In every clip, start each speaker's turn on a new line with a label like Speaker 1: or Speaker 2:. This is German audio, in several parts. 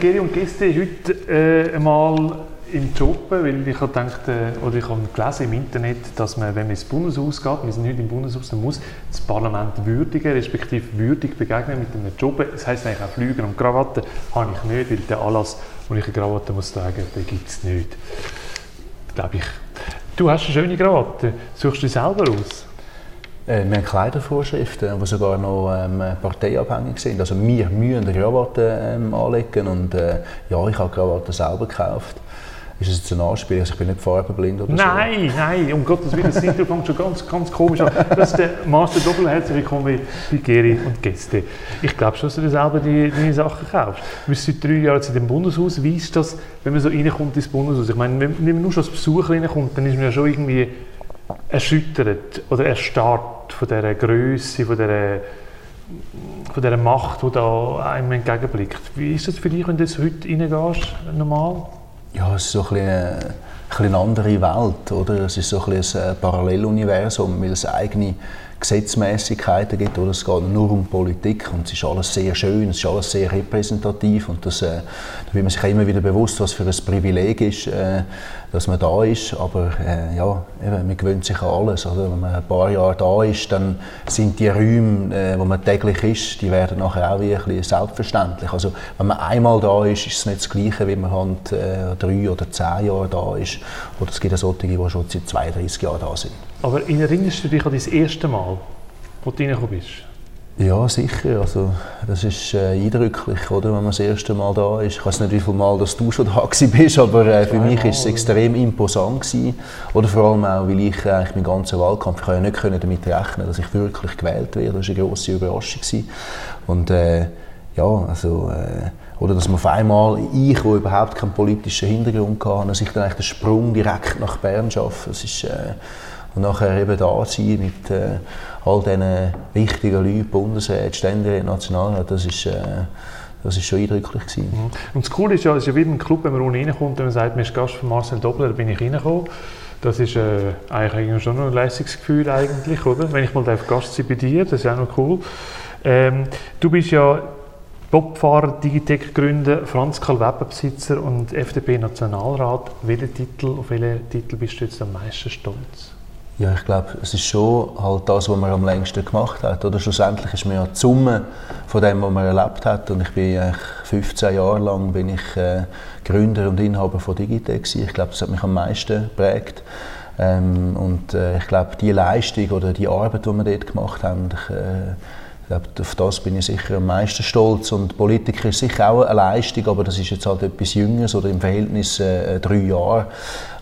Speaker 1: Geri und Gäste heute äh, einmal im Job, weil ich habe gedacht, äh, oder ich habe gelesen im Internet, dass man, wenn man ins Bundeshaus geht, wir sind heute im Bundeshaus, dann muss das Parlament würdigen, respektive würdig begegnen mit einem Job. Das heisst eigentlich auch Flüger und Krawatte habe ich nicht, weil der Anlass, wo ich eine Krawatte muss tragen, den gibt es nicht. Glaube ich. Du hast eine schöne Krawatte. Suchst du die selber aus?
Speaker 2: Äh, wir haben Kleidervorschriften, die sogar noch ähm, parteiabhängig sind. Also wir müssen eine Krawatte ähm, anlegen und äh, ja, ich habe Krawatte selber gekauft. Ist es jetzt ein Anspiel? Also ich bin nicht farbenblind oder
Speaker 1: nein, so? Nein, nein, um Gottes Willen, das Intro fängt schon ganz, ganz komisch an. Das ist der Master Doppel. Herzlich willkommen bei Geri und Gäste. Ich glaube schon, dass du dir selber die, deine Sachen kaufst. Du bist seit drei Jahren in dem Bundeshaus. Wie ist das, wenn man so reinkommt ins Bundeshaus? Ich meine, wenn man nur schon als Besucher reinkommt, dann ist man ja schon irgendwie erschüttert oder erstarrt von dieser Größe, von dieser, von dieser Macht, die da einem entgegenblickt. Wie ist das für dich, wenn du heute reingehst, normal?
Speaker 2: Ja, es ist so ein bisschen eine, eine andere Welt, oder? Es ist so ein, ein Paralleluniversum, weil es eigene Gesetzmäßigkeiten gibt, oder? Es geht nur um Politik und es ist alles sehr schön, es ist alles sehr repräsentativ und das, äh, da wird man sich immer wieder bewusst, was für ein Privileg ist, äh, dass man da ist, aber äh, ja, eben, man gewöhnt sich an alles, oder? Wenn man ein paar Jahre da ist, dann sind die Räume, äh, wo man täglich ist, die werden nachher auch wie ein bisschen selbstverständlich. Also wenn man einmal da ist, ist es nicht das Gleiche, wie man halt, äh, drei oder zehn Jahre da ist, oder es gibt auch solche, die schon seit 32 Jahren da sind.
Speaker 1: Aber erinnerst du dich an das erste Mal, wo du reingekommen bist?
Speaker 2: Ja, sicher. Also, das ist äh, eindrücklich, oder, wenn man das erste Mal da ist. Ich weiß nicht, wie viele Mal dass du schon da bist, aber äh, für mich war es extrem imposant. Gewesen. Oder vor allem auch, weil ich äh, eigentlich meinen ganzen Wahlkampf, ich ja nicht damit rechnen dass ich wirklich gewählt werde. Das war eine grosse Überraschung. Gewesen. Und äh, ja, also... Äh, oder dass man auf einmal, ich, der überhaupt keinen politischen Hintergrund hatte, dass ich dann eigentlich den Sprung direkt nach Bern schaffe. Das ist, äh, und nachher eben da sein mit äh, all diesen wichtigen Leuten, Bundesrat, Ständerat, Nationalrat, das ist, äh, das ist schon eindrücklich gewesen. Mhm.
Speaker 1: Und das Coole ist ja, es ist ja wie im Club, wenn man unten reinkommt und man sagt, man ist Gast von Marcel Doppler, da bin ich reingekommen. Das ist äh, eigentlich schon ein Leistungsgefühl eigentlich, oder? Wenn ich mal Gast sein bei dir, das ist auch noch cool. Ähm, du bist ja Bobfahrer, Digitec Gründer, Franz Karl Weber Besitzer und FDP Nationalrat. Welchen Titel, auf welchen Titel bist du jetzt am meisten stolz?
Speaker 2: Ja, ich glaube, es ist schon halt das, was man am längsten gemacht hat. Oder schlussendlich ist man ja die Summe von dem, was man erlebt hat. Und ich bin eigentlich 15 Jahre lang bin ich äh, Gründer und Inhaber von Digitec. Ich glaube, das hat mich am meisten geprägt. Ähm, und äh, ich glaube, die Leistung oder die Arbeit, die wir dort gemacht haben, ich, äh, glaube, auf das bin ich sicher am meisten stolz. Und Politiker ist sicher auch eine Leistung, aber das ist jetzt halt etwas Jüngeres oder im Verhältnis äh, drei Jahre.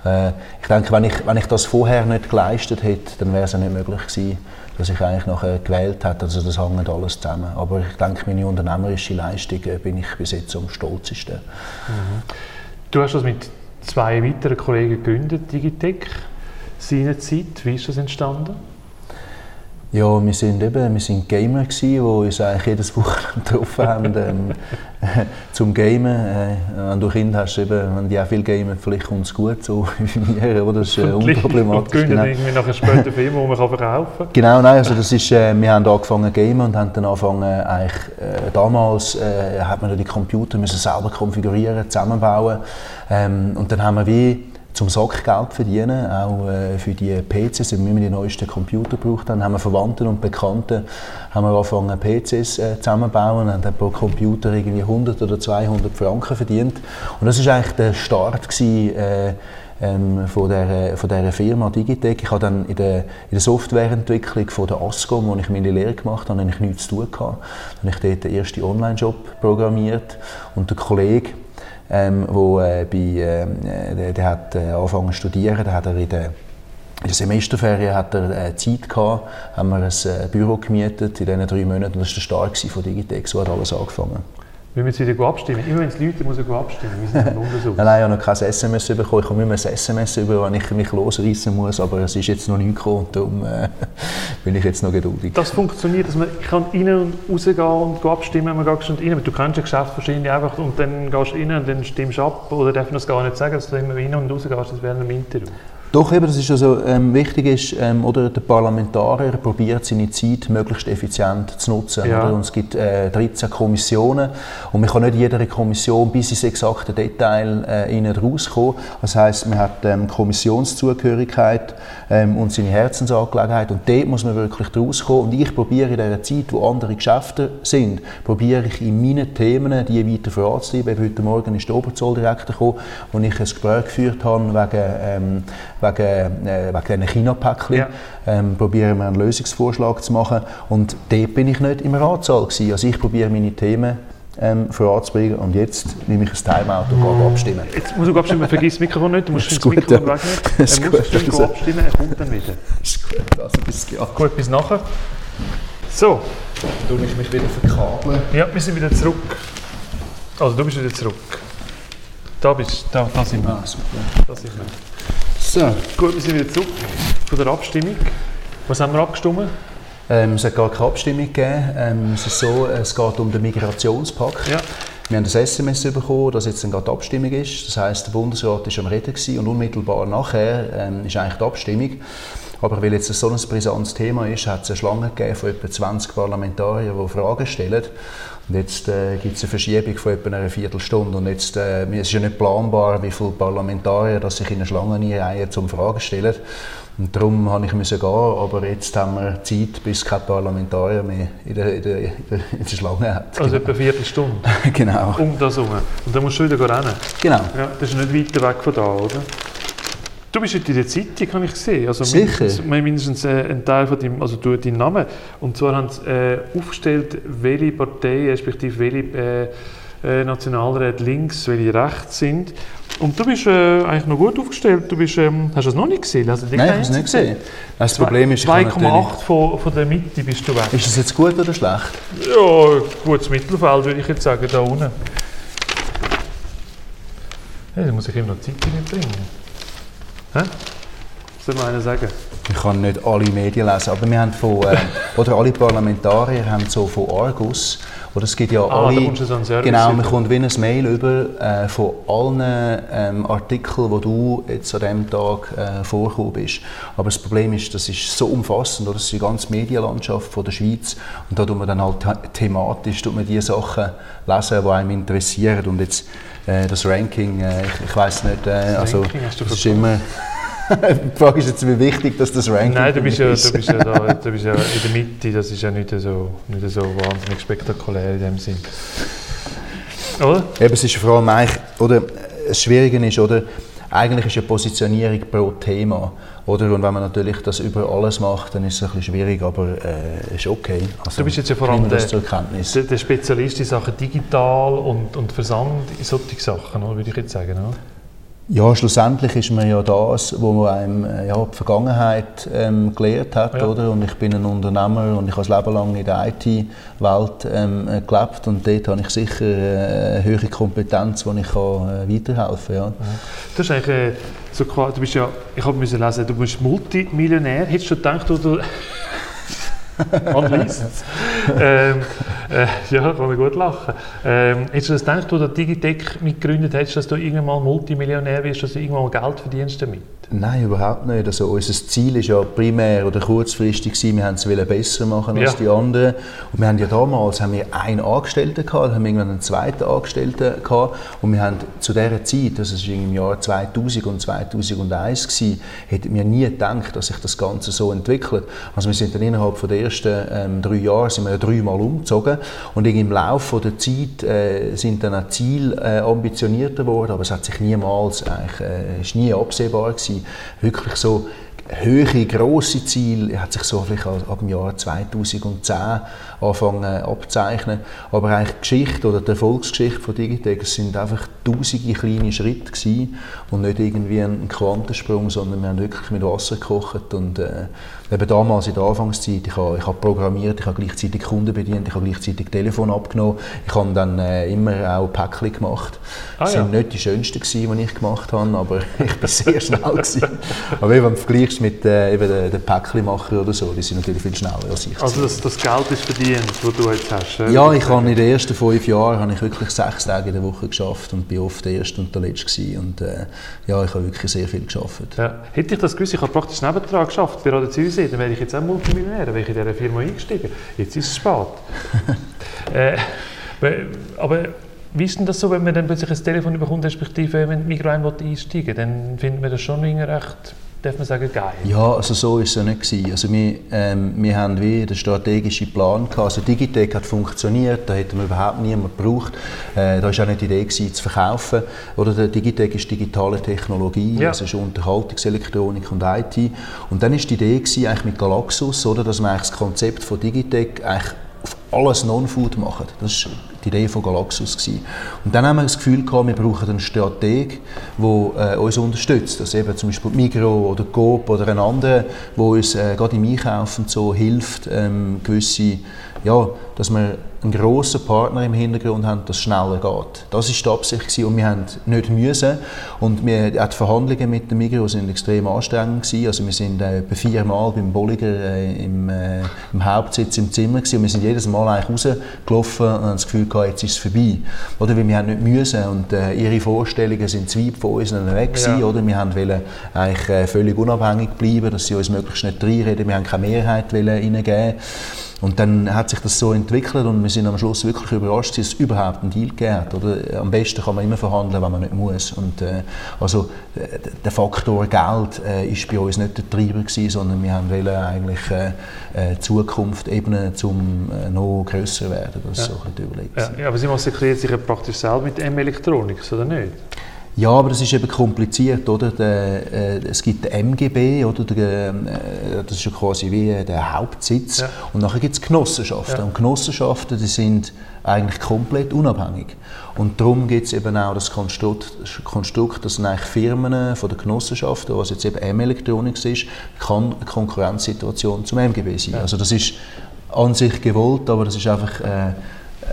Speaker 2: Äh, ich denke, wenn ich, wenn ich das vorher nicht geleistet hätte, dann wäre es ja nicht möglich gewesen, dass ich eigentlich nachher gewählt hätte. Also das hängt alles zusammen. Aber ich denke, meine unternehmerische Leistung äh, bin ich bis jetzt am stolzesten. Mhm.
Speaker 1: Du hast das mit zwei weiteren Kollegen gegründet, Digitec, seinerzeit. Wie ist das entstanden?
Speaker 2: Ja, wir sind eben, wir sind Gamer gewesen, die uns eigentlich jedes Wochenende getroffen haben ähm, zum Gamen. Äh, wenn du Kinder hast, eben, wenn die auch viel gamen, vielleicht kommt es gut, so wie mir, oder? Das ist äh, unproblematisch.
Speaker 1: Und genau. irgendwie nach einem späten Film, den man verkaufen kann.
Speaker 2: Genau, nein, also das ist, äh, wir haben angefangen zu gamen und haben dann angefangen, eigentlich, äh, damals äh, hat man die Computer müssen selber konfigurieren, zusammenbauen ähm, und dann haben wir wie zum Sackgeld verdienen, auch äh, für die PCs, wenn wir die neuesten Computer gebraucht haben, haben wir Verwandten und Bekannten haben wir angefangen PCs äh, zusammenzubauen und haben pro Computer irgendwie 100 oder 200 Franken verdient und das ist eigentlich der Start gewesen, äh, ähm, von, der, von dieser Firma Digitec. Ich habe dann in der, in der Softwareentwicklung von der ASCOM, wo ich meine Lehre gemacht habe, eigentlich nichts zu tun gehabt. Dann habe ich dort den ersten Online-Job programmiert und der Kollege ähm, wo äh, bei, äh, der, der, hat äh, angefangen zu studieren, da hat er in der in der Semesterferien hat er äh, Zeit gehabt, haben wir ein äh, Büro gemietet in diesen drei Monaten. Und das war der Start von Digitex, so hat alles angefangen.
Speaker 1: Wir müssen wieder abstimmen. Immer wenn es Leute muss ich abstimmen. Wir sind im
Speaker 2: Untersuch. nein, nein, ich habe noch kein SMS bekommen. Ich habe immer ein SMS über, wenn ich mich losreißen muss, aber es ist jetzt noch nicht gekommen und darum äh, bin ich jetzt noch geduldig.
Speaker 1: Das funktioniert, dass man ich kann rein und rausgehen und abstimmen, man geht rein. Du kennst ein Geschäft wahrscheinlich einfach und dann gehst du rein und dann stimmst du ab oder darf man das gar nicht sagen, dass du immer rein und raus gehst, das wäre ein Interview.
Speaker 2: Doch, eben, das ist also, ähm, wichtig ist, ähm, oder der Parlamentarier probiert seine Zeit möglichst effizient zu nutzen.
Speaker 1: Ja.
Speaker 2: Oder? Und es gibt äh, 13 Kommissionen und man kann nicht jede Kommission bis ins exakte Detail äh, innen rauskommen. Das heißt, man hat ähm, Kommissionszugehörigkeit ähm, und seine Herzensangelegenheit und dort muss man wirklich rauskommen. Und ich probiere in dieser Zeit, wo andere Geschäfte sind, probiere ich in meinen Themen, die weiter voranzutreiben. Heute Morgen ist der Oberzolldirektor gekommen, wo ich ein Gespräch geführt habe wegen, ähm, wegen, äh, wegen diesen China-Päckchen.
Speaker 1: Ja.
Speaker 2: Ähm, probieren wir einen Lösungsvorschlag zu machen. Und dort bin ich nicht im Ratsaal gewesen. Also ich probiere meine Themen ähm, voranzubringen und jetzt nehme ich ein Timeout und gehe abstimmen.
Speaker 1: Jetzt muss ich abstimmen, vergiss das Mikrofon nicht, du musst
Speaker 2: Das
Speaker 1: das
Speaker 2: gut,
Speaker 1: Mikrofon
Speaker 2: ja.
Speaker 1: wegnehmen. Er
Speaker 2: gut,
Speaker 1: muss
Speaker 2: also.
Speaker 1: abstimmen, er kommt dann wieder.
Speaker 2: Ist gut, also bis gleich.
Speaker 1: Gut, bis nachher. So,
Speaker 2: Du musst mich wieder verkabeln.
Speaker 1: ja, wir sind wieder zurück. Also du bist wieder zurück. Da bist da, da sind wir.
Speaker 2: Ah, super.
Speaker 1: Da sind wir.
Speaker 2: So,
Speaker 1: Gut, wir sind wieder zurück von der Abstimmung. Was haben wir abgestimmt?
Speaker 2: ähm, es hat gar keine Abstimmung gegeben. Ähm, es ist so, es geht um den Migrationspakt.
Speaker 1: Ja.
Speaker 2: Wir haben ein SMS bekommen, dass jetzt dann gerade die Abstimmung ist. Das heisst, der Bundesrat war am Reden gewesen und unmittelbar nachher ähm, ist eigentlich die Abstimmung. Aber weil jetzt so ein brisantes Thema ist, hat es eine Schlange gegeben von etwa 20 Parlamentariern, die Fragen stellen. Und jetzt äh, gibt es eine Verschiebung von etwa einer Viertelstunde. Und jetzt, äh, es ist ja nicht planbar, wie viele Parlamentarier dass sich in eine Schlange einreihen, um Fragen zu stellen. Und darum habe ich gehen, aber jetzt haben wir Zeit, bis kein Parlamentarier mehr in der, in der, in der, in der Schlange hat.
Speaker 1: Also etwa eine Viertelstunde.
Speaker 2: genau.
Speaker 1: Um das herum. Und dann musst du wieder rennen.
Speaker 2: genau.
Speaker 1: Ja, das ist nicht weiter weg von da, oder? Du bist heute in der Zeitung, habe ich gesehen. Also
Speaker 2: Sicher?
Speaker 1: Mindestens, mindestens äh, ein Teil von deinem, also du, deinen Namen. Und zwar haben sie äh, aufgestellt, welche Parteien, respektive welche äh, äh, Nationalräte links, welche rechts sind. Und du bist äh, eigentlich noch gut aufgestellt. Du bist, ähm, hast du das noch nicht gesehen? Also,
Speaker 2: Nein, ich habe es nicht gesehen. Das Problem ist, ich habe
Speaker 1: 2,8
Speaker 2: natürlich-
Speaker 1: von, von der Mitte bist du weg.
Speaker 2: Ist das jetzt gut oder schlecht?
Speaker 1: Ja, gutes Mittelfeld würde ich jetzt sagen, da unten. Hey, da muss ich ihm noch Zeitung mitbringen. Hä? Soll mir einer sagen?
Speaker 2: Ich kann nicht alle Medien lesen, aber wir haben von, äh, oder alle Parlamentarier haben so von Argus, oder es gibt ja
Speaker 1: Ah,
Speaker 2: alle,
Speaker 1: da
Speaker 2: genau, man kommt wie ein Mail über äh, von allen ähm, Artikeln, wo du jetzt an diesem Tag äh, vorgekommen bist. Aber das Problem ist, das ist so umfassend, oder? das ist die ganze Medienlandschaft von der Schweiz und da tut man dann halt the- thematisch tut man die Sachen lesen, die einem interessieren und jetzt äh, das Ranking, äh, ich, ich weiß nicht, äh, also
Speaker 1: Ranking hast du
Speaker 2: das ist immer die Frage ist jetzt, wie wichtig dass das Ranking
Speaker 1: Nein, du bist, ja,
Speaker 2: ist.
Speaker 1: du, bist ja da, du bist ja in der Mitte, das ist ja nicht so, nicht so wahnsinnig spektakulär in dem Sinn. Oder?
Speaker 2: Eben, es ist vor allem eigentlich, oder, das Schwierige ist, oder, eigentlich ist eine Positionierung pro Thema. Oder? Und wenn man natürlich das über alles macht, dann ist es ein bisschen schwierig, aber äh, ist okay. Also,
Speaker 1: Du bist jetzt ja vor allem der-. Der, der Spezialist in Sachen digital und, und Versand, in solche Sachen, oder, würde ich jetzt sagen. Oder?
Speaker 2: Ja, schlussendlich ist man ja das, wo man einem äh, ja, die Vergangenheit ähm, gelehrt hat,
Speaker 1: Ja.
Speaker 2: oder? Und ich bin ein Unternehmer und ich habe das Leben lang in der IT-Welt ähm, äh, gelebt und dort habe ich sicher äh, eine höhere Kompetenz, wo ich kann, äh, weiterhelfen kann. Ja.
Speaker 1: Du, hast eigentlich, äh, so, du bist ja, ich habe müssen lesen, du bist Multimillionär. Hättest du gedacht, wo du... Man liest es. ähm, äh, ja, kann man gut lachen. Ähm, hättest du das gedacht, wo du Digitec mitgegründet hast, dass du irgendwann mal Multimillionär wirst, dass du irgendwann mal Geld verdienst damit?
Speaker 2: Nein, überhaupt nicht. Also, unser Ziel war ja primär oder kurzfristig, gewesen, wir wollten es besser machen als
Speaker 1: Ja.
Speaker 2: die anderen. Und wir haben ja damals haben wir einen Angestellten gehabt, dann haben wir irgendwann einen zweiten Angestellten gehabt. Und wir haben zu dieser Zeit, das war im Jahr 2000 und 2001, gewesen, hätten wir nie gedacht, dass sich das Ganze so entwickelt. Also wir sind dann innerhalb von der ersten ähm, drei Jahre sind wir ja dreimal umgezogen. Und im Laufe der Zeit äh, sind dann auch Ziele äh, ambitionierter geworden, aber es hat sich niemals, eigentlich, äh, ist nie absehbar gewesen, wirklich so höhere, grosse Ziele hat sich so vielleicht ab dem Jahr 2010 angefangen abzeichnen. Aber eigentlich die Geschichte oder die Erfolgsgeschichte von Digitec sind einfach tausende kleine Schritte gewesen und nicht irgendwie ein Quantensprung, sondern wir haben wirklich mit Wasser gekocht und äh, eben damals in der Anfangszeit, ich habe, ich habe programmiert, ich habe gleichzeitig Kunden bedient, ich habe gleichzeitig Telefon abgenommen, ich habe dann äh, immer auch Päckchen gemacht.
Speaker 1: Ah,
Speaker 2: das
Speaker 1: ja.
Speaker 2: sind nicht die schönsten gewesen, die ich gemacht habe, aber ich war sehr schnell gewesen. Aber wenn du vergleichst ist mit äh, eben den, den Päckchenmacher oder so, die sind natürlich viel schneller als ich.
Speaker 1: Also das, das Geld ist verdient, das du jetzt hast? äh,
Speaker 2: Ja, ich habe in den ersten fünf Jahren habe ich wirklich sechs Tage in der Woche geschafft und bin oft der Erste und der Letzte gewesen. Und äh, ja, ich habe wirklich sehr viel geschafft.
Speaker 1: Ja. Hätte ich das gewusst, ich habe praktisch nebendran geschafft bei Radio Zürichsee, dann wäre ich jetzt auch Multimillionär, wäre ich in dieser Firma eingestiegen. Jetzt ist es spät. äh, aber wie ist denn das so, wenn man dann plötzlich ein Telefon bekommt, respektive wenn Migros einsteigen will, dann findet man das schon irgendwie recht, darf man sagen, geil?
Speaker 2: Ja, also so war es ja nicht. Gewesen. Also wir, ähm, wir haben wie den strategischen Plan gehabt. Also Digitec hat funktioniert, da hätten wir überhaupt niemanden gebraucht. Äh, da war auch nicht die Idee gewesen, zu verkaufen. Oder der Digitec ist digitale Technologie,
Speaker 1: Ja.
Speaker 2: also ist Unterhaltungselektronik und IT. Und dann ist die Idee gewesen, eigentlich mit Galaxus, oder, dass man eigentlich das Konzept von Digitec eigentlich auf alles Non-Food machen. Das war die Idee von Galaxus. Gewesen. Und dann haben wir das Gefühl gehabt, wir brauchen einen Strateg, der äh, uns unterstützt. Also eben zum Beispiel Migros oder Coop oder ein anderer, der uns äh, gerade im Einkaufen so hilft, ähm, gewisse, ja, dass wir einen grossen Partner im Hintergrund haben, dass es schneller geht. Das war die Absicht und wir haben nicht müssen. Und wir, auch die Verhandlungen mit dem Migros sind extrem anstrengend gewesen. Also wir sind äh, viermal beim Bolliger äh, im, äh, im Hauptsitz im Zimmer gewesen und wir sind jedes Mal eigentlich rausgelaufen und haben das Gefühl gehabt, jetzt ist es vorbei. Oder weil wir haben nicht müssen und äh, ihre Vorstellungen sind zu weit von uns weg gewesen,
Speaker 1: Ja.
Speaker 2: oder? Wir haben wollen eigentlich äh, völlig unabhängig bleiben, dass sie uns möglichst nicht reinreden. Wir haben keine Mehrheit wollen reingeben. Und dann hat sich das so entwickelt und wir sind am Schluss wirklich überrascht, dass es überhaupt einen Deal gegeben hat. Oder? Am besten kann man immer verhandeln, wenn man nicht muss. Und, äh, also äh, der Faktor Geld äh, ist bei uns nicht der Treiber gewesen, sondern wir haben wollen eigentlich äh, äh, Zukunft eben zum äh, noch grösser werden. Das ist so ein.
Speaker 1: Ja, ja, aber Sie massakrieren sich ja praktisch selber mit M-Elektronik, oder nicht?
Speaker 2: Ja, aber das ist eben kompliziert, oder? Der, äh, es gibt den MGB, oder? Der, äh, das ist ja quasi wie äh, der Hauptsitz.
Speaker 1: Ja.
Speaker 2: Und nachher gibt es Genossenschaften.
Speaker 1: Ja.
Speaker 2: Und Genossenschaften, die sind eigentlich komplett unabhängig. Und darum gibt es eben auch das Konstrukt, Konstrukt, dass eigentlich Firmen von der Genossenschaften, was jetzt eben M-Electronics ist, kann eine Konkurrenzsituation zum MGB sein.
Speaker 1: Ja.
Speaker 2: Also das ist an sich gewollt, aber das ist einfach äh,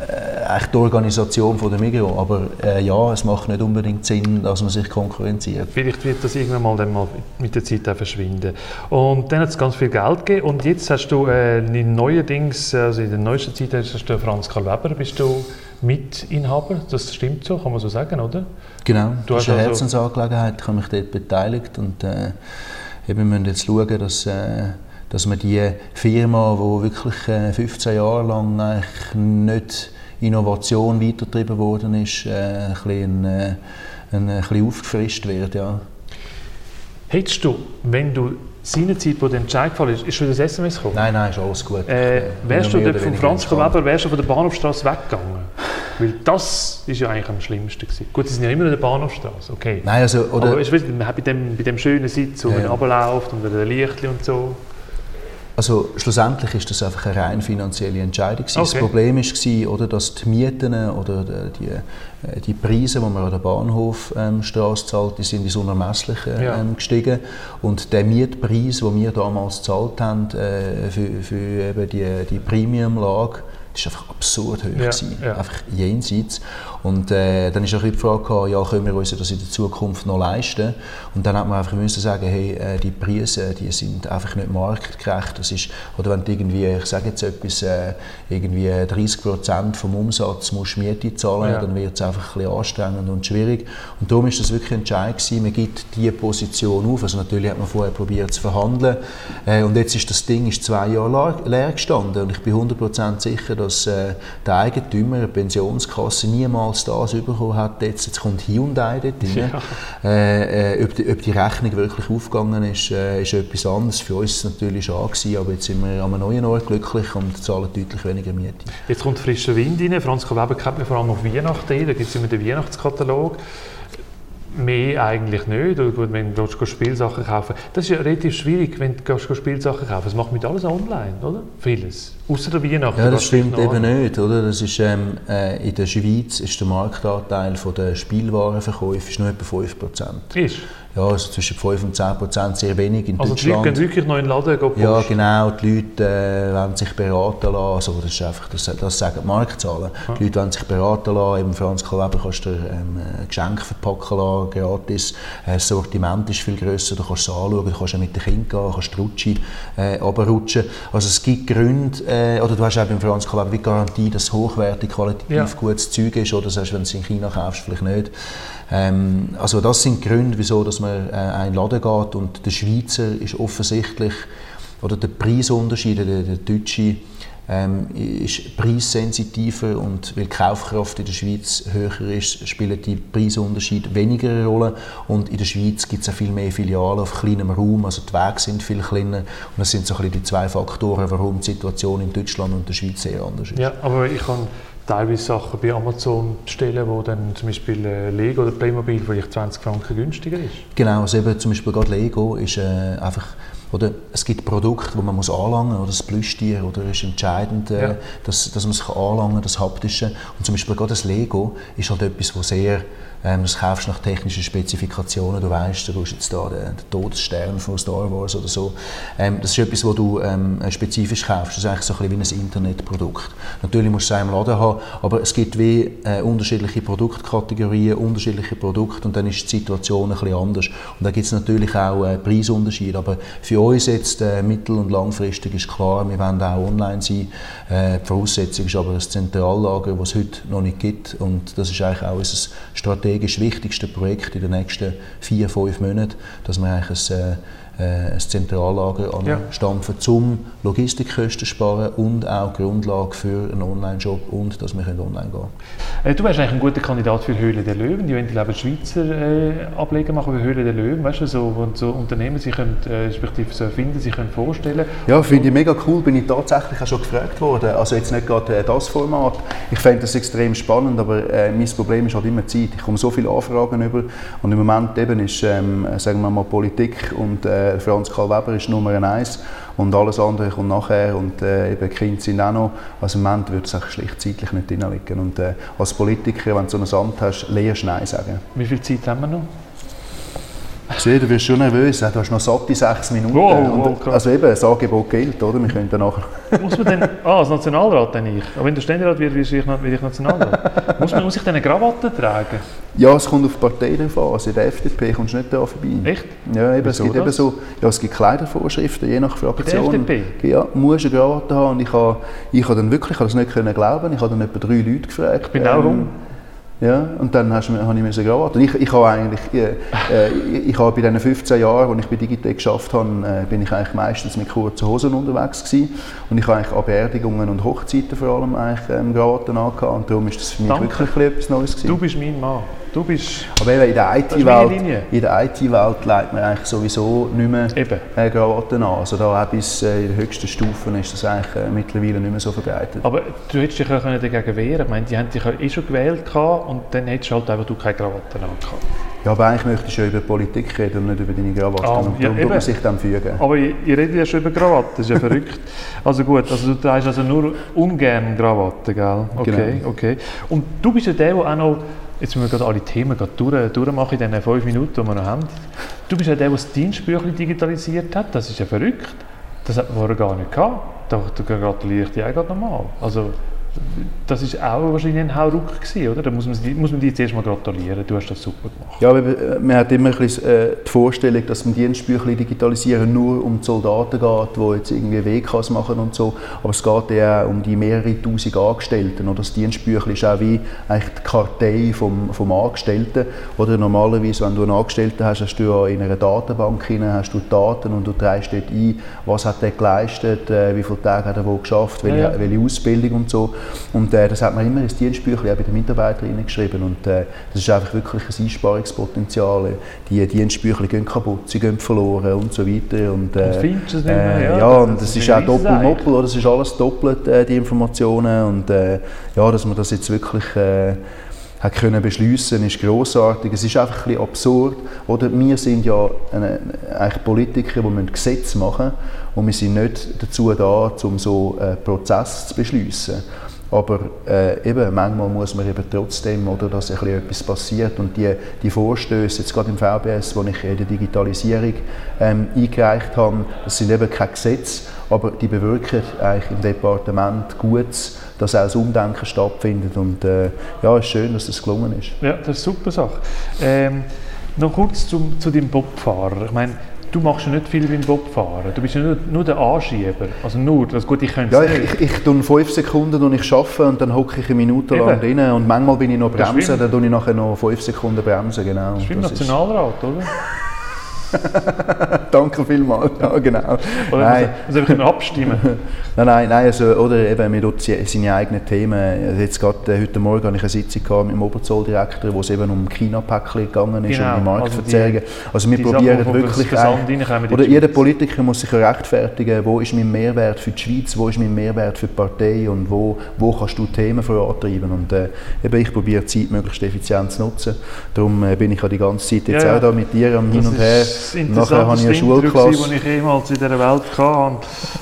Speaker 2: äh, eigentlich die Organisation von der Migros. Aber äh, ja, es macht nicht unbedingt Sinn, dass man sich konkurrenziert.
Speaker 1: Vielleicht wird das irgendwann mal, dann mal mit der Zeit auch verschwinden. Und dann hat es ganz viel Geld gegeben und jetzt hast du äh, neuerdings, also in der neuesten Zeit hast du Franz Karl Weber, bist du Mitinhaber, das stimmt so, kann man so sagen, oder?
Speaker 2: Genau,
Speaker 1: Du
Speaker 2: das ist eine
Speaker 1: also-
Speaker 2: Herzensangelegenheit, ich habe mich dort beteiligt und äh, eben, wir müssen jetzt schauen, dass, äh, dass wir die Firma, die wirklich äh, 15 Jahre lang nicht Innovation weitergetrieben worden ist, äh, ein, bisschen, äh, ein, ein bisschen aufgefrischt wird. Ja.
Speaker 1: Hättest du, wenn du seinerzeit, wo der Entscheid gefallen ist, ist schon das SMS gekommen?
Speaker 2: Nein, nein, ist alles gut.
Speaker 1: Äh, wärst du dort von Franz. Weber, wärst du von der Bahnhofstrasse weggegangen? Weil das ist ja eigentlich am schlimmsten gewesen. Gut, sie sind ja immer in der Bahnhofstrasse, okay.
Speaker 2: Nein, also, oder,
Speaker 1: Aber weißt man hat bei dem, bei dem schönen Sitz, wo
Speaker 2: Ja,
Speaker 1: man runterläuft und wieder Lichtli und so.
Speaker 2: Also schlussendlich ist das einfach eine rein finanzielle Entscheidung. gewesen. Das
Speaker 1: Okay.
Speaker 2: Problem war, oder, dass die Mieten oder die, äh, die Preise, die man an der Bahnhofstraße zahlt, die sind ins Unermessliche
Speaker 1: Ja.
Speaker 2: ähm, gestiegen. Und der Mietpreis, den wir damals gezahlt haben äh, für, für eben die, die Premium-Lage, das war einfach absurd hoch.
Speaker 1: Ja,
Speaker 2: gewesen.
Speaker 1: ja.
Speaker 2: Einfach jenseits. Und äh, dann ist auch die Frage, gehabt, ja, können wir uns das in der Zukunft noch leisten? Und dann hat man einfach müssen sagen, hey, äh, die Preise, die sind einfach nicht marktgerecht. Das ist, oder wenn du irgendwie, ich sage jetzt etwas, äh, irgendwie 30 Prozent vom Umsatz musst Miete zahlen,
Speaker 1: Ja.
Speaker 2: dann wird es einfach ein bisschen anstrengend und schwierig. Und darum ist das wirklich entscheidend gewesen, man gibt diese Position auf. Also natürlich hat man vorher probiert zu verhandeln. Äh, und jetzt ist das Ding ist zwei Jahre leer gestanden. Und ich bin 100% sicher, dass äh, der Eigentümer, eine Pensionskasse, niemals das bekommen hat. Jetzt, jetzt kommt Hyundai dort rein. Äh, äh, ob, die, ob die Rechnung wirklich aufgegangen ist, äh, ist etwas anderes. Für uns war es natürlich schade, gewesen, aber jetzt sind wir an einem neuen Ort glücklich und zahlen deutlich weniger Miete.
Speaker 1: Jetzt kommt frischer Wind rein. Franz Weber kennt man vor allem auf Weihnachten. Da gibt es immer den Weihnachtskatalog. Mehr eigentlich nicht. Oder gut, wenn du Spielsachen kaufen Das ist ja relativ schwierig, wenn du Spielsachen kaufen Das macht mit alles online, oder? Vieles. Außer der Weihnachten.
Speaker 2: Ja, das stimmt eben nicht. Oder? Das ist, ähm, äh, in der Schweiz ist der Marktanteil der Spielwarenverkäufe nur etwa 5%.
Speaker 1: Ist?
Speaker 2: Ja, also zwischen 5 und 10 Prozent, sehr wenig in
Speaker 1: also
Speaker 2: Deutschland.
Speaker 1: Also die Leute gehen wirklich noch in den Laden gehen
Speaker 2: Ja, genau, die Leute äh, wollen sich beraten lassen, also das, ist einfach, das, das sagen die Marktzahlen. Ja. Die Leute wollen sich beraten lassen, eben Franz Karl Weber kannst du ähm, ein Geschenk verpacken lassen, gratis. Äh, das Sortiment ist viel grösser, du kannst es anschauen, du kannst auch mit den Kindern gehen, kannst die Rutsche äh, runterrutschen. Also es gibt Gründe, äh, oder du hast auch beim Franz Karl Weber wie Garantie, dass es hochwertig, qualitativ ja. gutes Zeug ist, oder selbst wenn du es in China kaufst, vielleicht nicht. Ähm, also das sind Gründe, wieso dass man äh, einen Laden geht. Und der Schweizer ist offensichtlich, oder der Preisunterschied, der, der deutsche ähm, ist preissensitiver und weil die Kaufkraft in der Schweiz höher ist, spielen die Preisunterschiede weniger eine Rolle. Und in der Schweiz gibt es viel mehr Filialen auf kleinem Raum, also die Wege sind viel kleiner. Und das sind so ein bisschen die zwei Faktoren, warum die Situation in Deutschland und der Schweiz sehr anders ist.
Speaker 1: Ja, aber ich kann teilweise Sachen bei Amazon bestellen, wo dann zum Beispiel äh, Lego oder Playmobil vielleicht 20 Franken günstiger ist.
Speaker 2: Genau, also eben zum Beispiel gerade Lego ist äh, einfach oder es gibt Produkte, die man muss anlangen muss, oder das Plüschtier, oder ist entscheidend, äh, ja. dass, dass man es anlangen kann, das Haptische. Und zum Beispiel gerade das Lego ist halt etwas, was sehr ähm, das kaufst nach technischen Spezifikationen, du weißt, du hast jetzt da den, den, Todesstern von Star Wars oder so. Ähm, das ist etwas, was du ähm, spezifisch kaufst. Das ist eigentlich so ein bisschen wie ein Internetprodukt. Natürlich musst du es im Laden haben, aber es gibt wie äh, unterschiedliche Produktkategorien, unterschiedliche Produkte und dann ist die Situation ein bisschen anders. Und da gibt es natürlich auch äh, Preisunterschiede, aber für uns jetzt äh, mittel- und langfristig ist klar, wir wollen auch online sein. Äh, die Voraussetzung ist aber das Zentrallager, das es heute noch nicht gibt und das ist eigentlich auch unser Strategie strategisch wichtigste Projekt in den nächsten vier, fünf Monaten, dass wir eigentlich ein, äh, ein Zentrallager anstampfen, ja. um Logistikkosten sparen und auch Grundlage für einen Online-Shop und dass wir online gehen können.
Speaker 1: Äh, du wärst eigentlich ein guter Kandidat für Höhle der Löwen. Die wollen die Schweizer äh, Ableger machen für Höhle der Löwen, weißt du, so, wo so Unternehmen sich können, äh, so erfinden, sich können vorstellen
Speaker 2: Ja, finde ich mega cool. Bin ich tatsächlich auch schon gefragt worden. Also jetzt nicht gerade äh, das Format. Ich fände das extrem spannend, aber äh, mein Problem ist halt immer Zeit. Ich komme so viele Anfragen über und im Moment eben ist, ähm, sagen wir mal, Politik und äh, äh, Franz Karl Weber ist Nummer eins und alles andere kommt nachher und äh, eben Kinder sind auch noch. Also im Moment würde es schlicht zeitlich nicht drin Und äh, als Politiker, wenn du so ein Amt hast, lernst Nein sagen.
Speaker 1: Wie viel Zeit haben wir noch?
Speaker 2: Sieh, du wirst schon nervös. Du hast noch satte sechs Minuten. Wow, wow, also eben, das Angebot gilt, oder? Wir können danach...
Speaker 1: muss man denn... Ah, als Nationalrat dann ich. Aber wenn du Ständerat wirst, werde ich Nationalrat. muss, man, muss ich dann eine Krawatte tragen?
Speaker 2: Ja, es kommt auf die Partei drauf an. Also in der FDP kommst du nicht da vorbei.
Speaker 1: Echt?
Speaker 2: Ja, eben, es gibt eben so... Ja, es gibt Kleidervorschriften, je nach Fraktion.
Speaker 1: Bei der FDP?
Speaker 2: Ja, musst eine Krawatte haben. Und ich habe, ich habe dann wirklich, ich habe das nicht können glauben, ich habe dann etwa drei Leute gefragt.
Speaker 1: Ich bin ähm, auch rum.
Speaker 2: Ja, und dann hast, habe ich mir geraten. Ich, ich habe eigentlich, äh, ich, ich habe bei diesen 15 Jahren, als ich bei Digitec geschafft habe, äh, bin ich eigentlich meistens mit kurzen Hosen unterwegs gewesen. Und ich habe eigentlich an Beerdigungen und Hochzeiten vor allem eigentlich ähm, Krawatten angehabt. Und darum ist das für mich Danke. wirklich etwas Neues gewesen.
Speaker 1: Du bist mein Mann. Du bist
Speaker 2: Aber eben in der IT-Welt in der IT-Welt legt man eigentlich sowieso nicht mehr eben. Äh, Krawatten an. Also da auch bis äh, in den höchsten Stufen ist das eigentlich äh, mittlerweile nicht mehr so verbreitet.
Speaker 1: Aber du hättest dich ja dagegen wehren Ich meine, die haben dich ja eh schon gewählt und dann hättest du halt einfach du keine Krawatten angehabt.
Speaker 2: Ja, aber eigentlich möchtest du ja über Politik reden und nicht über deine Krawatte. Ah, und ja, darum man sich dann fügen.
Speaker 1: Aber ihr, ihr redet ja schon über Krawatte, das ist ja verrückt. Also gut, also du trägst also nur ungern Krawatte, gell? Okay, genau. okay. Und du bist ja der, der auch noch Jetzt müssen wir gerade alle Themen gerade durch, durchmachen in den fünf Minuten, die wir noch haben. Du bist ja der, der das Dienstbüchlein digitalisiert hat. Das ist ja verrückt. Das hat man vorher gar nicht gehabt. Da, gratuliere ich dir auch gerade nochmal. Also, das war auch wahrscheinlich ein Hauruck gewesen, oder? Da muss man, muss man dir jetzt erstmal gratulieren, du hast das super gemacht.
Speaker 2: Ja, äh, man hat immer ein bisschen, äh, die Vorstellung, dass man Dienstbücher digitalisieren nur um die Soldaten geht, die jetzt irgendwie WKs machen und so, aber es geht ja auch um die mehrere tausend Angestellten, oder? Das Dienstbüchlein ist auch wie eigentlich die Kartei vom, vom Angestellten, oder? Normalerweise, wenn du einen Angestellten hast, hast du ja in einer Datenbank hinein, hast du Daten und du trägst dort ein, was hat der geleistet, äh, wie viele Tage hat er wo geschafft, welche, ja, ja. welche Ausbildung und so. Und äh, das hat man immer ins Dienstbüchlein auch bei den Mitarbeitern geschrieben. Und äh, das ist einfach wirklich ein Einsparungspotenzial. Die Dienstbüchlein gehen kaputt, sie gehen verloren und so weiter. Und,
Speaker 1: äh, und findest du es nicht mehr?
Speaker 2: Ja, ja und das, ist auch doppel-moppel, das ist alles doppelt, äh, die Informationen. Und äh, ja, dass man das jetzt wirklich äh, hat können beschließen, ist großartig. Es ist einfach ein bisschen absurd. Oder wir sind ja eine, eigentlich Politiker, die Gesetze machen müssen und wir sind nicht dazu da, um so einen Prozess zu beschließen. Aber äh, eben, manchmal muss man eben trotzdem, oder, dass etwas passiert. Und die, die Vorstöße, jetzt gerade im VBS, wo ich in der Digitalisierung ähm, eingereicht habe, das sind eben keine Gesetze, aber die bewirken eigentlich im Departement Gutes, dass auch das Umdenken stattfindet. Und äh, ja, es ist schön, dass das gelungen ist.
Speaker 1: Ja, das ist eine super Sache. Ähm, noch kurz zum, zu deinem Bobfahrer. Ich meine, du machst ja nicht viel beim Bobfahren. Du bist ja nur, nur der Anschieber. Also nur, das gut, ich könnte
Speaker 2: Ja, ich, ich, tue fünf Sekunden und ich arbeite und dann hocke ich eine Minute lang drin und manchmal bin ich noch bremsen, dann tue ich nachher noch fünf Sekunden bremsen, genau.
Speaker 1: Das ist wie im Nationalrat, oder?
Speaker 2: Danke vielmals. Ja, genau.
Speaker 1: Oder nein. muss einfach abstimmen.
Speaker 2: nein, nein, nein, also, oder eben, man tut seine eigenen Themen. Also jetzt gerade, äh, heute Morgen hatte ich eine Sitzung gehabt mit dem Oberzolldirektor, wo es eben um China-Päckchen gegangen ist, genau, um die Marktverzerrungen. Also, also wir probieren Sachen, wirklich... Äh, oder jeder Politiker muss sich rechtfertigen, wo ist mein Mehrwert für die Schweiz, wo ist mein Mehrwert für die Partei und wo, wo kannst du Themen vorantreiben. Und äh, eben, ich probiere die Zeit möglichst effizient zu nutzen. Darum äh, bin ich ja die ganze Zeit jetzt ja, auch da mit dir am Hin und Her
Speaker 1: das interessanteste Interview, das ich jemals in dieser Welt hatte.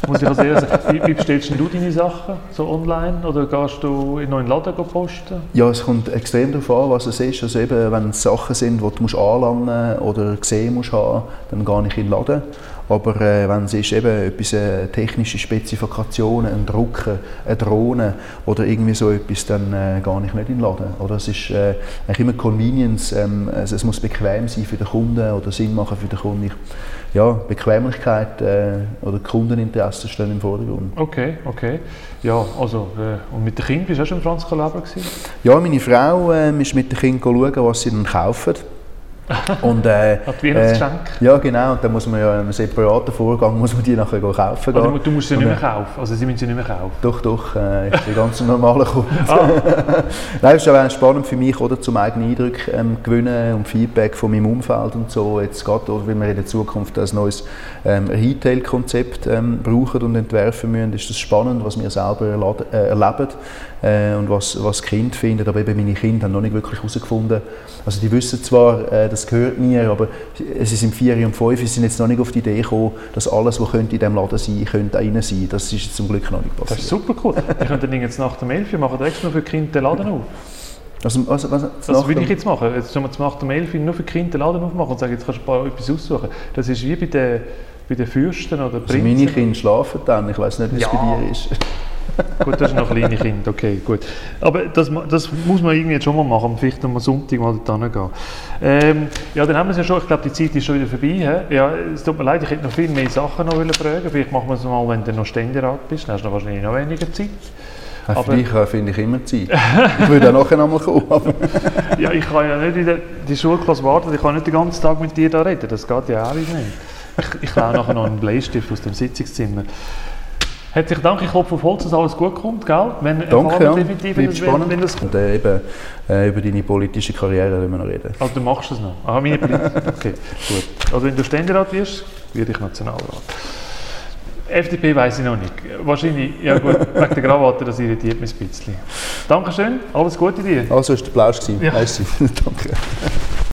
Speaker 1: Muss ich also sagen. Wie, wie bestellst du deine Sachen so online oder gehst du in einen Laden posten?
Speaker 2: Ja, es kommt extrem darauf an, was es ist. Also eben, wenn es Sachen sind, die du anlangen oder gesehen musst haben, dann gehe ich in den Laden. Aber äh, wenn es ist eben etwas, äh, technische Spezifikationen, ein Drucker, eine Drohne oder irgendwie so etwas, dann äh, gehe ich nicht in den Laden. Oder es ist äh, eigentlich immer Convenience, ähm, also es muss bequem sein für den Kunden oder Sinn machen für den Kunden. Ich, ja, Bequemlichkeit äh, oder Kundeninteresse stehen im Vordergrund.
Speaker 1: Okay, okay. Ja, also, äh, und mit den Kindern, bist du auch schon in Franz Calabre
Speaker 2: Ja, meine Frau ähm, ist mit den Kindern schauen, was sie dann kaufen.
Speaker 1: Und, äh, äh,
Speaker 2: ja, genau. Und dann muss man ja einen separaten Vorgang muss man die nachher kaufen
Speaker 1: also, Du musst sie nicht mehr kaufen? Also sie müssen sie nicht mehr kaufen?
Speaker 2: Doch, doch. Äh, ich bin ganz normaler Kunde. ah. Nein, es ist auch spannend für mich, oder, zum eigenen Eindruck ähm, gewinnen und Feedback von meinem Umfeld und so. Jetzt gerade, oder, weil wir in der Zukunft ein neues ähm, Retail-Konzept ähm, brauchen und entwerfen müssen, ist das spannend, was wir selber erleben, äh, erleben äh, und was, was die Kinder finden. Aber eben meine Kinder haben noch nicht wirklich herausgefunden. Also die wissen zwar, äh, das gehört mir, aber sie sind vier und fünf, sie sind jetzt noch nicht auf die Idee gekommen, dass alles, was könnte in diesem Laden sein könnte, auch sein. Das ist zum Glück noch nicht passiert.
Speaker 1: Das ist super cool. Wir könnten jetzt nach dem 11 machen extra für die Kinder den Laden auf. Also, also, was, das würde ich jetzt machen. Jetzt sollen wir nach dem 11 nur für die Kinder den Laden aufmachen und sagen, jetzt kannst du ein paar etwas aussuchen. Das ist wie bei den, bei den Fürsten oder
Speaker 2: Prinzen. Also meine Kinder schlafen dann, ich weiß nicht, wie es ja. bei dir ist
Speaker 1: gut, das sind noch kleine Kinder, okay, gut. Aber das, das muss man irgendwie jetzt schon mal machen, vielleicht am Sonntag mal dorthin gehen. Ähm, ja, dann haben wir es ja schon, ich glaube, die Zeit ist schon wieder vorbei. He? Ja, es tut mir leid, ich hätte noch viel mehr Sachen noch fragen Vielleicht machen wir es mal, wenn du noch Ständerat bist, dann hast du noch wahrscheinlich noch weniger Zeit.
Speaker 2: Ja, für dich äh, finde ich immer Zeit. ich würde auch nachher nochmal kommen.
Speaker 1: ja, ich kann ja nicht in der, die Schulklasse warten, ich kann nicht den ganzen Tag mit dir da reden, das geht ja auch nicht. Ich, ich nachher noch einen Bleistift aus dem Sitzungszimmer. Herzlichen Dank, ich hoffe auf Holz, dass alles gut kommt, gell?
Speaker 2: Wenn, Danke, ja. definitiv, wenn, spannend. Wenn das Und äh, eben, äh, über deine politische Karriere wollen wir noch reden.
Speaker 1: Also du machst das noch? Ah, meine politische, okay, gut. Also wenn du Ständerat wirst, werde ich Nationalrat. FDP weiß ich noch nicht. Wahrscheinlich, ja gut, wegen der Krawatte, das irritiert mich ein bisschen. Dankeschön, alles Gute dir.
Speaker 2: Also, es war der Plausch. Ja. Danke.